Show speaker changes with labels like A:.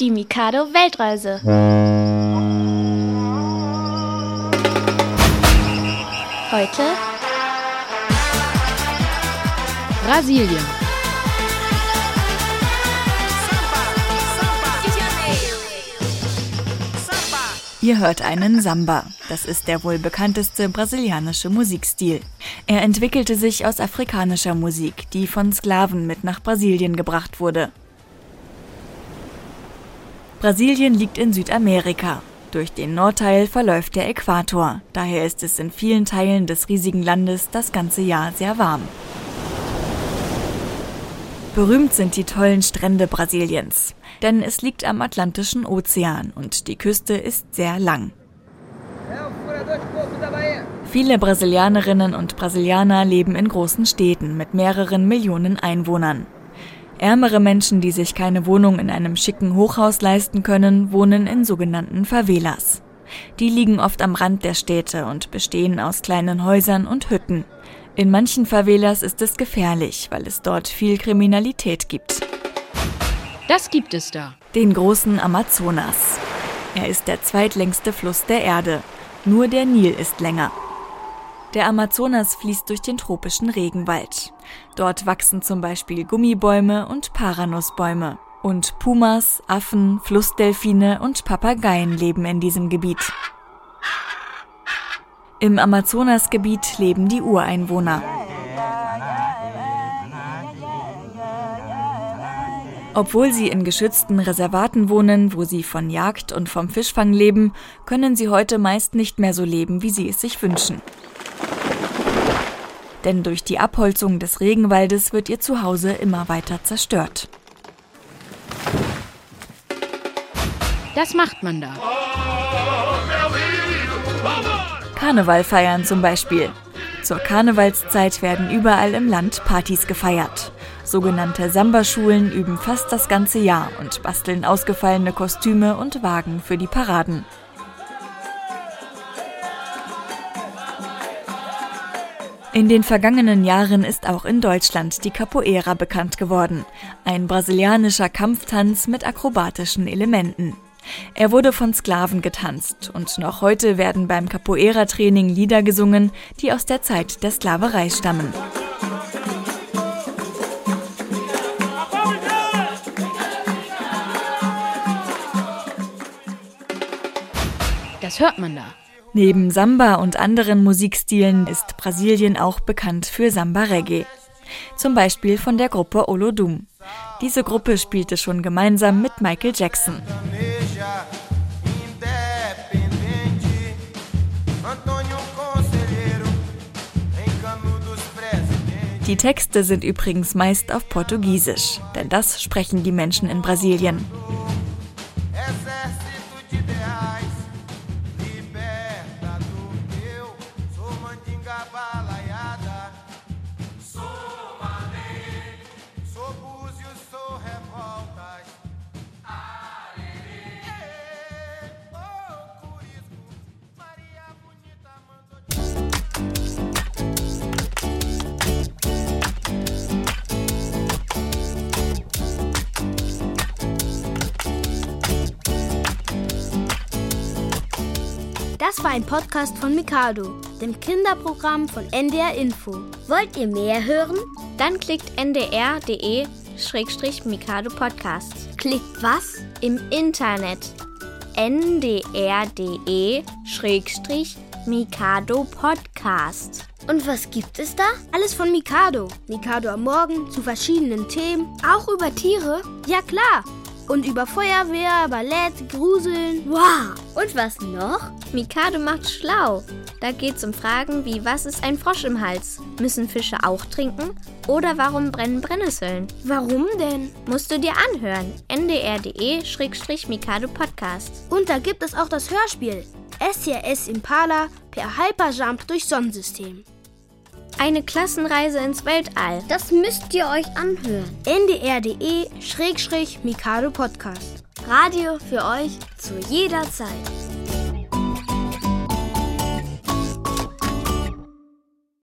A: Die Mikado Weltreise. Heute
B: Brasilien. Ihr hört einen Samba. Das ist der wohl bekannteste brasilianische Musikstil. Er entwickelte sich aus afrikanischer Musik, die von Sklaven mit nach Brasilien gebracht wurde. Brasilien liegt in Südamerika. Durch den Nordteil verläuft der Äquator. Daher ist es in vielen Teilen des riesigen Landes das ganze Jahr sehr warm. Berühmt sind die tollen Strände Brasiliens, denn es liegt am Atlantischen Ozean und die Küste ist sehr lang. Viele Brasilianerinnen und Brasilianer leben in großen Städten mit mehreren Millionen Einwohnern. Ärmere Menschen, die sich keine Wohnung in einem schicken Hochhaus leisten können, wohnen in sogenannten Favelas. Die liegen oft am Rand der Städte und bestehen aus kleinen Häusern und Hütten. In manchen Favelas ist es gefährlich, weil es dort viel Kriminalität gibt.
C: Das gibt es da.
B: Den großen Amazonas. Er ist der zweitlängste Fluss der Erde. Nur der Nil ist länger. Der Amazonas fließt durch den tropischen Regenwald. Dort wachsen zum Beispiel Gummibäume und Paranussbäume. Und Pumas, Affen, Flussdelfine und Papageien leben in diesem Gebiet. Im Amazonasgebiet leben die Ureinwohner. Obwohl sie in geschützten Reservaten wohnen, wo sie von Jagd und vom Fischfang leben, können sie heute meist nicht mehr so leben, wie sie es sich wünschen. Denn durch die Abholzung des Regenwaldes wird ihr Zuhause immer weiter zerstört.
C: Das macht man da.
B: Karneval feiern zum Beispiel. Zur Karnevalszeit werden überall im Land Partys gefeiert. Sogenannte Samba-Schulen üben fast das ganze Jahr und basteln ausgefallene Kostüme und Wagen für die Paraden. In den vergangenen Jahren ist auch in Deutschland die Capoeira bekannt geworden, ein brasilianischer Kampftanz mit akrobatischen Elementen. Er wurde von Sklaven getanzt und noch heute werden beim Capoeira-Training Lieder gesungen, die aus der Zeit der Sklaverei stammen.
C: Das hört man da.
B: Neben Samba und anderen Musikstilen ist Brasilien auch bekannt für Samba Reggae. Zum Beispiel von der Gruppe Olodum. Diese Gruppe spielte schon gemeinsam mit Michael Jackson. Die Texte sind übrigens meist auf Portugiesisch, denn das sprechen die Menschen in Brasilien. Baba.
A: Das war ein Podcast von Mikado, dem Kinderprogramm von NDR Info. Wollt ihr mehr hören? Dann klickt ndr.de-mikado Podcast. Klickt was? Im Internet. ndr.de-mikado Podcast. Und was gibt es da? Alles von Mikado. Mikado am Morgen zu verschiedenen Themen. Auch über Tiere? Ja klar. Und über Feuerwehr, Ballett, Gruseln. Wow! Und was noch? Mikado macht schlau. Da geht's um Fragen wie, was ist ein Frosch im Hals? Müssen Fische auch trinken? Oder warum brennen Brennnesseln? Warum denn? Musst du dir anhören. ndr.de-mikado Podcast. Und da gibt es auch das Hörspiel. SCS Impala per Hyperjump durch Sonnensystem. Eine Klassenreise ins Weltall. Das müsst ihr euch anhören. ndr.de-mikado Podcast. Radio für euch zu jeder Zeit.